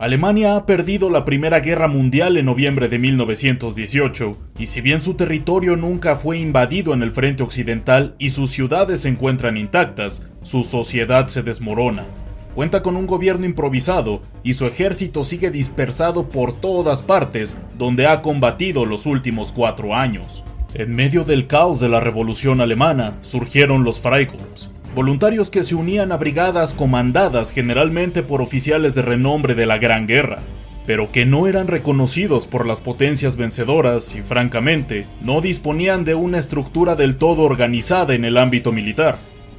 Alemania ha perdido la Primera Guerra Mundial en noviembre de 1918, y si bien su territorio nunca fue invadido en el frente occidental y sus ciudades se encuentran intactas, su sociedad se desmorona. Cuenta con un gobierno improvisado y su ejército sigue dispersado por todas partes donde ha combatido los últimos cuatro años. En medio del caos de la Revolución Alemana surgieron los Freikorps, voluntarios que se unían a brigadas comandadas generalmente por oficiales de renombre de la Gran Guerra, pero que no eran reconocidos por las potencias vencedoras y francamente no disponían de una estructura del todo organizada en el ámbito militar,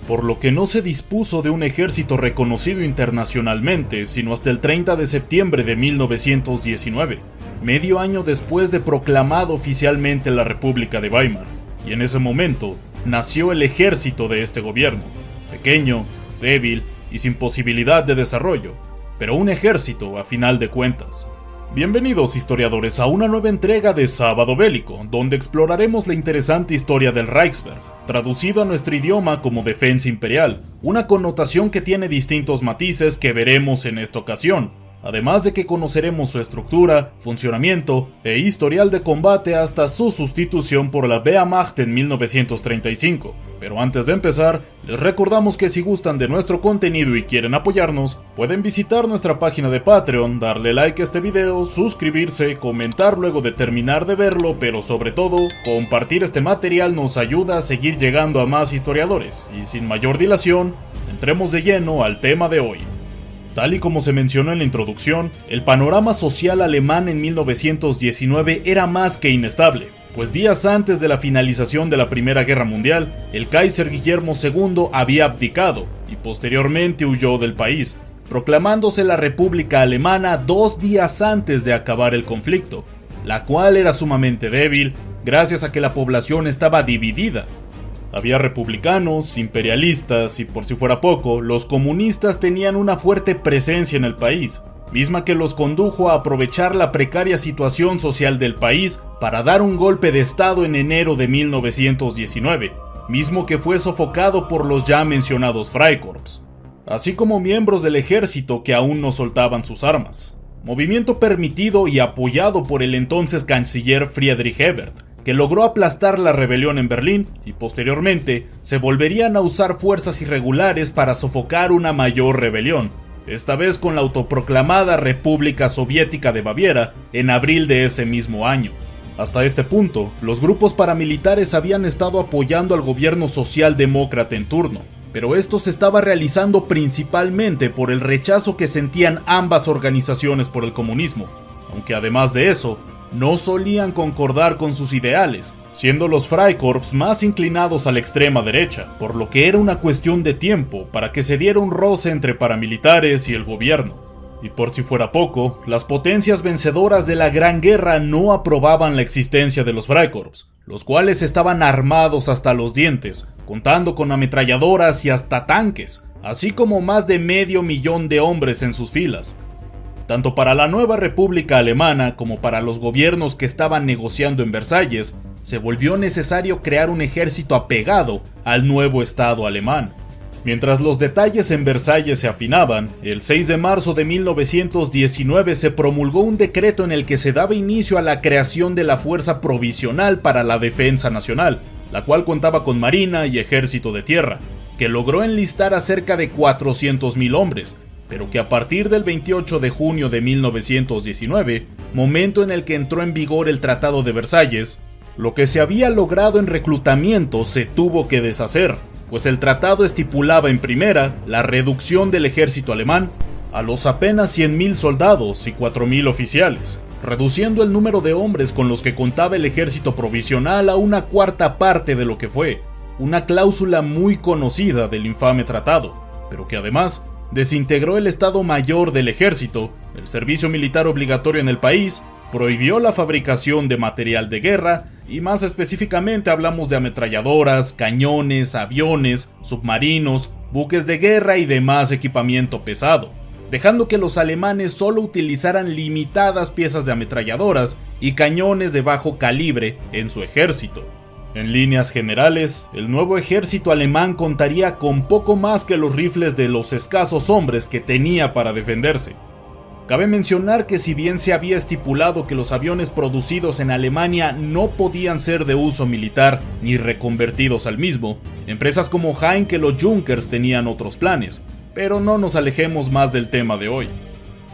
por lo que no se dispuso de un ejército reconocido internacionalmente sino hasta el 30 de septiembre de 1919, medio año después de proclamado oficialmente la República de Weimar, y en ese momento nació el ejército de este gobierno, pequeño, débil y sin posibilidad de desarrollo, pero un ejército a final de cuentas. Bienvenidos historiadores a una nueva entrega de Sábado Bélico, donde exploraremos la interesante historia del Reichsberg, traducido a nuestro idioma como defensa imperial, una connotación que tiene distintos matices que veremos en esta ocasión, además de que conoceremos su estructura, funcionamiento e historial de combate hasta su sustitución por la Wehrmacht en 1935. Pero antes de empezar, les recordamos que si gustan de nuestro contenido y quieren apoyarnos, pueden visitar nuestra página de Patreon, darle like a este video, suscribirse, comentar luego de terminar de verlo, pero sobre todo, compartir este material nos ayuda a seguir llegando a más historiadores. Y sin mayor dilación, entremos de lleno al tema de hoy. Tal y como se mencionó en la introducción, el panorama social alemán en 1919 era más que inestable, pues días antes de la finalización de la Primera Guerra Mundial, el Kaiser Guillermo II había abdicado y posteriormente huyó del país, proclamándose la República Alemana dos días antes de acabar el conflicto, la cual era sumamente débil gracias a que la población estaba dividida había republicanos, imperialistas y por si fuera poco, los comunistas tenían una fuerte presencia en el país, misma que los condujo a aprovechar la precaria situación social del país para dar un golpe de Estado en enero de 1919, mismo que fue sofocado por los ya mencionados Freikorps, así como miembros del ejército que aún no soltaban sus armas. Movimiento permitido y apoyado por el entonces canciller Friedrich Ebert, que logró aplastar la rebelión en Berlín y posteriormente se volverían a usar fuerzas irregulares para sofocar una mayor rebelión, esta vez con la autoproclamada República Soviética de Baviera en abril de ese mismo año. Hasta este punto, los grupos paramilitares habían estado apoyando al gobierno socialdemócrata en turno, pero esto se estaba realizando principalmente por el rechazo que sentían ambas organizaciones por el comunismo, aunque además de eso, no solían concordar con sus ideales, siendo los Freikorps más inclinados a la extrema derecha, por lo que era una cuestión de tiempo para que se diera un roce entre paramilitares y el gobierno. Y por si fuera poco, las potencias vencedoras de la Gran Guerra no aprobaban la existencia de los Freikorps, los cuales estaban armados hasta los dientes, contando con ametralladoras y hasta tanques, así como más de medio millón de hombres en sus filas, tanto para la nueva República Alemana como para los gobiernos que estaban negociando en Versalles, se volvió necesario crear un ejército apegado al nuevo Estado alemán. Mientras los detalles en Versalles se afinaban, el 6 de marzo de 1919 se promulgó un decreto en el que se daba inicio a la creación de la Fuerza Provisional para la Defensa Nacional, la cual contaba con marina y ejército de tierra, que logró enlistar a cerca de 400.000 hombres, pero que a partir del 28 de junio de 1919, momento en el que entró en vigor el Tratado de Versalles, lo que se había logrado en reclutamiento se tuvo que deshacer, pues el tratado estipulaba en primera la reducción del ejército alemán a los apenas 100.000 soldados y 4.000 oficiales, reduciendo el número de hombres con los que contaba el ejército provisional a una cuarta parte de lo que fue, una cláusula muy conocida del infame tratado, pero que además desintegró el Estado Mayor del Ejército, el servicio militar obligatorio en el país, prohibió la fabricación de material de guerra y más específicamente hablamos de ametralladoras, cañones, aviones, submarinos, buques de guerra y demás equipamiento pesado, dejando que los alemanes solo utilizaran limitadas piezas de ametralladoras y cañones de bajo calibre en su ejército. En líneas generales, el nuevo ejército alemán contaría con poco más que los rifles de los escasos hombres que tenía para defenderse. Cabe mencionar que si bien se había estipulado que los aviones producidos en Alemania no podían ser de uso militar ni reconvertidos al mismo, empresas como Heinkel o Junkers tenían otros planes, pero no nos alejemos más del tema de hoy.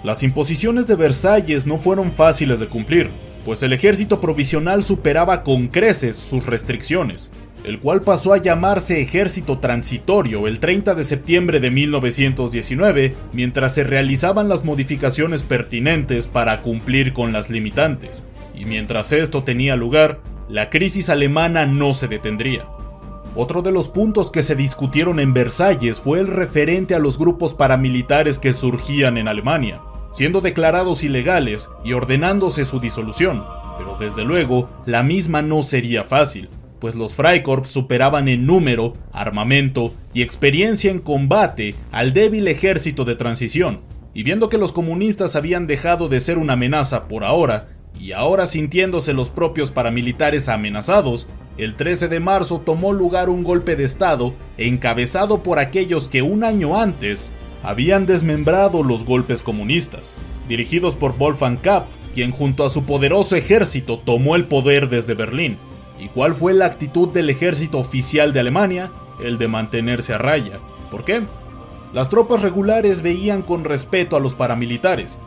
Las imposiciones de Versalles no fueron fáciles de cumplir, pues el ejército provisional superaba con creces sus restricciones, el cual pasó a llamarse Ejército Transitorio el 30 de septiembre de 1919, mientras se realizaban las modificaciones pertinentes para cumplir con las limitantes. Y mientras esto tenía lugar, la crisis alemana no se detendría. Otro de los puntos que se discutieron en Versalles fue el referente a los grupos paramilitares que surgían en Alemania, siendo declarados ilegales y ordenándose su disolución, pero desde luego la misma no sería fácil, pues los Freikorps superaban en número, armamento y experiencia en combate al débil ejército de transición, y viendo que los comunistas habían dejado de ser una amenaza por ahora, y ahora sintiéndose los propios paramilitares amenazados, el 13 de marzo tomó lugar un golpe de Estado encabezado por aquellos que un año antes habían desmembrado los golpes comunistas, dirigidos por Wolfgang Kapp, quien junto a su poderoso ejército tomó el poder desde Berlín. ¿Y cuál fue la actitud del ejército oficial de Alemania? El de mantenerse a raya. ¿Por qué? Las tropas regulares veían con respeto a los paramilitares,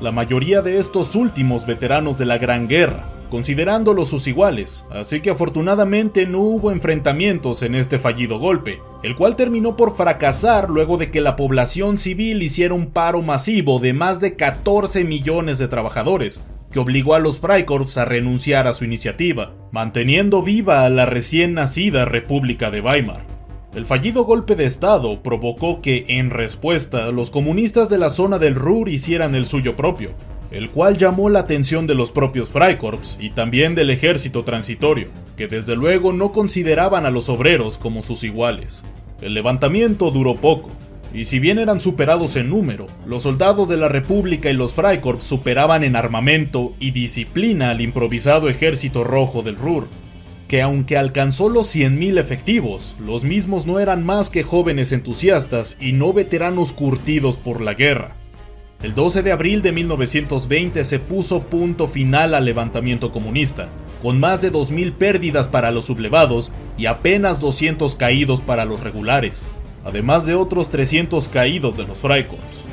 la mayoría de estos últimos veteranos de la Gran Guerra, considerándolos sus iguales, así que afortunadamente no hubo enfrentamientos en este fallido golpe, el cual terminó por fracasar luego de que la población civil hiciera un paro masivo de más de 14 millones de trabajadores, que obligó a los Freikorps a renunciar a su iniciativa, manteniendo viva a la recién nacida República de Weimar. El fallido golpe de Estado provocó que, en respuesta, los comunistas de la zona del Ruhr hicieran el suyo propio, el cual llamó la atención de los propios Freikorps y también del ejército transitorio, que desde luego no consideraban a los obreros como sus iguales. El levantamiento duró poco, y si bien eran superados en número, los soldados de la República y los Freikorps superaban en armamento y disciplina al improvisado ejército rojo del Ruhr, que aunque alcanzó los 100.000 efectivos, los mismos no eran más que jóvenes entusiastas y no veteranos curtidos por la guerra. El 12 de abril de 1920 se puso punto final al levantamiento comunista, con más de 2.000 pérdidas para los sublevados y apenas 200 caídos para los regulares, además de otros 300 caídos de los Freikorps.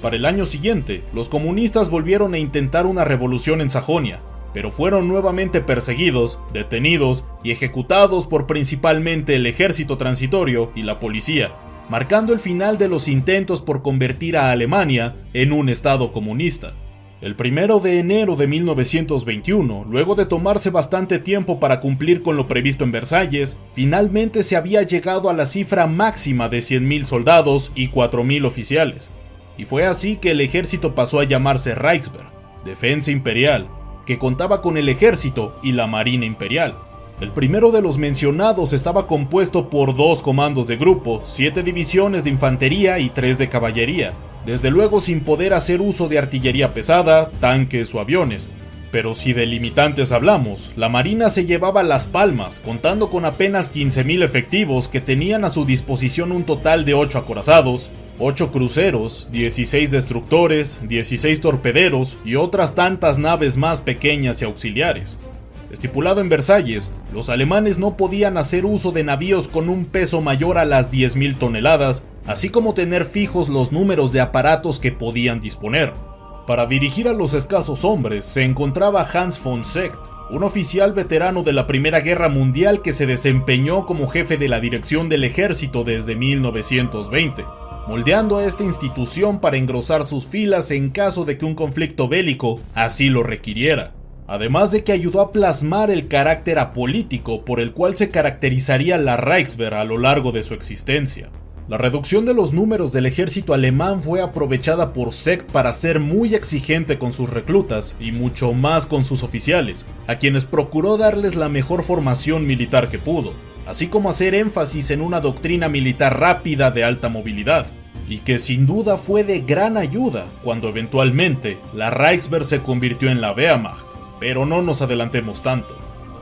Para el año siguiente, los comunistas volvieron a intentar una revolución en Sajonia, pero fueron nuevamente perseguidos, detenidos y ejecutados por principalmente el ejército transitorio y la policía, marcando el final de los intentos por convertir a Alemania en un Estado comunista. El primero de enero de 1921, luego de tomarse bastante tiempo para cumplir con lo previsto en Versalles, finalmente se había llegado a la cifra máxima de 100.000 soldados y 4.000 oficiales. Y fue así que el ejército pasó a llamarse Reichswehr, Defensa Imperial, que contaba con el ejército y la Marina Imperial. El primero de los mencionados estaba compuesto por dos comandos de grupo, siete divisiones de infantería y tres de caballería, desde luego sin poder hacer uso de artillería pesada, tanques o aviones. Pero si de limitantes hablamos, la Marina se llevaba las palmas, contando con apenas 15.000 efectivos que tenían a su disposición un total de 8 acorazados, 8 cruceros, 16 destructores, 16 torpederos y otras tantas naves más pequeñas y auxiliares. Estipulado en Versalles, los alemanes no podían hacer uso de navíos con un peso mayor a las 10.000 toneladas, así como tener fijos los números de aparatos que podían disponer. Para dirigir a los escasos hombres se encontraba Hans von Secht, un oficial veterano de la Primera Guerra Mundial que se desempeñó como jefe de la dirección del ejército desde 1920, moldeando a esta institución para engrosar sus filas en caso de que un conflicto bélico así lo requiriera además de que ayudó a plasmar el carácter apolítico por el cual se caracterizaría la Reichswehr a lo largo de su existencia. La reducción de los números del ejército alemán fue aprovechada por Sekt para ser muy exigente con sus reclutas y mucho más con sus oficiales, a quienes procuró darles la mejor formación militar que pudo, así como hacer énfasis en una doctrina militar rápida de alta movilidad, y que sin duda fue de gran ayuda cuando eventualmente la Reichswehr se convirtió en la Wehrmacht, pero no nos adelantemos tanto.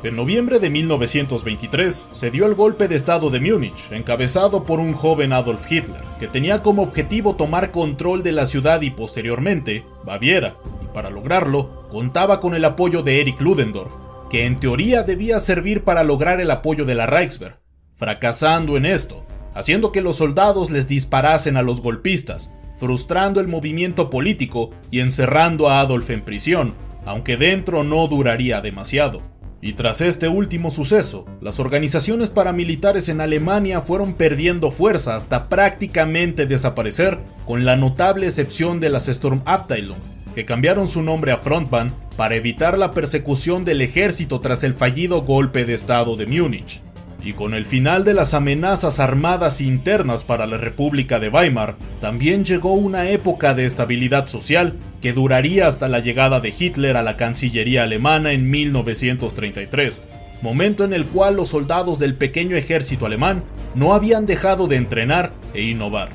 En noviembre de 1923 se dio el golpe de Estado de Múnich, encabezado por un joven Adolf Hitler, que tenía como objetivo tomar control de la ciudad y posteriormente Baviera, y para lograrlo contaba con el apoyo de Erich Ludendorff, que en teoría debía servir para lograr el apoyo de la Reichswehr, fracasando en esto, haciendo que los soldados les disparasen a los golpistas, frustrando el movimiento político y encerrando a Adolf en prisión, aunque dentro no duraría demasiado. Y tras este último suceso, las organizaciones paramilitares en Alemania fueron perdiendo fuerza hasta prácticamente desaparecer, con la notable excepción de las Sturmabteilung, que cambiaron su nombre a Frontbahn para evitar la persecución del ejército tras el fallido golpe de Estado de Múnich. Y con el final de las amenazas armadas internas para la República de Weimar, también llegó una época de estabilidad social que duraría hasta la llegada de Hitler a la Cancillería alemana en 1933, momento en el cual los soldados del pequeño ejército alemán no habían dejado de entrenar e innovar.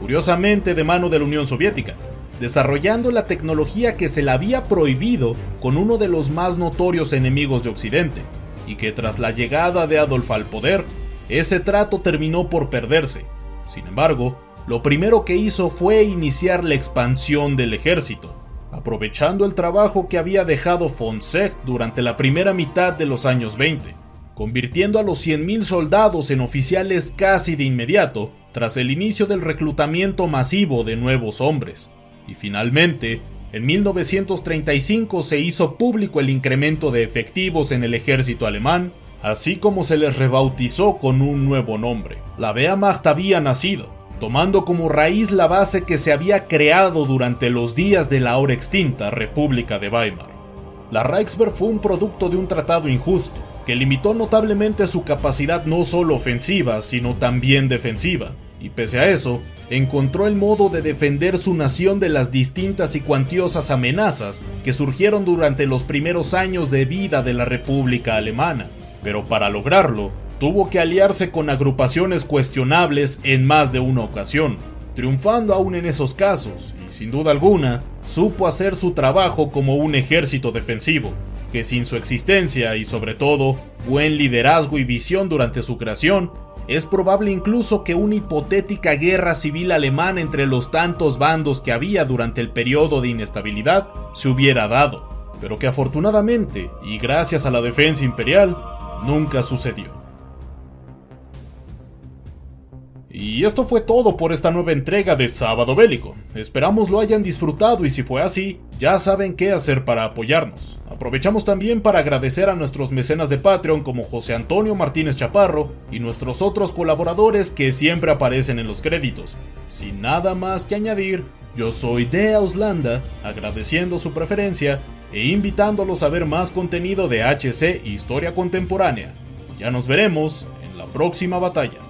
Curiosamente de mano de la Unión Soviética, desarrollando la tecnología que se le había prohibido con uno de los más notorios enemigos de Occidente, y que tras la llegada de Adolf al poder, ese trato terminó por perderse. Sin embargo, lo primero que hizo fue iniciar la expansión del ejército, aprovechando el trabajo que había dejado von Secht durante la primera mitad de los años 20, convirtiendo a los 100.000 soldados en oficiales casi de inmediato, tras el inicio del reclutamiento masivo de nuevos hombres. Y finalmente, en 1935 se hizo público el incremento de efectivos en el ejército alemán, así como se les rebautizó con un nuevo nombre. La Wehrmacht había nacido, tomando como raíz la base que se había creado durante los días de la ahora extinta República de Weimar. La Reichswehr fue un producto de un tratado injusto, que limitó notablemente su capacidad no solo ofensiva, sino también defensiva, y pese a eso, encontró el modo de defender su nación de las distintas y cuantiosas amenazas que surgieron durante los primeros años de vida de la República Alemana. Pero para lograrlo, tuvo que aliarse con agrupaciones cuestionables en más de una ocasión, triunfando aún en esos casos, y sin duda alguna, supo hacer su trabajo como un ejército defensivo, que sin su existencia y sobre todo buen liderazgo y visión durante su creación, es probable incluso que una hipotética guerra civil alemana entre los tantos bandos que había durante el periodo de inestabilidad se hubiera dado, pero que afortunadamente, y gracias a la defensa imperial, nunca sucedió. Y esto fue todo por esta nueva entrega de Sábado Bélico. Esperamos lo hayan disfrutado y si fue así, ya saben qué hacer para apoyarnos. Aprovechamos también para agradecer a nuestros mecenas de Patreon como José Antonio Martínez Chaparro y nuestros otros colaboradores que siempre aparecen en los créditos. Sin nada más que añadir, yo soy de Auslanda, agradeciendo su preferencia e invitándolos a ver más contenido de HC Historia Contemporánea. Ya nos veremos en la próxima batalla.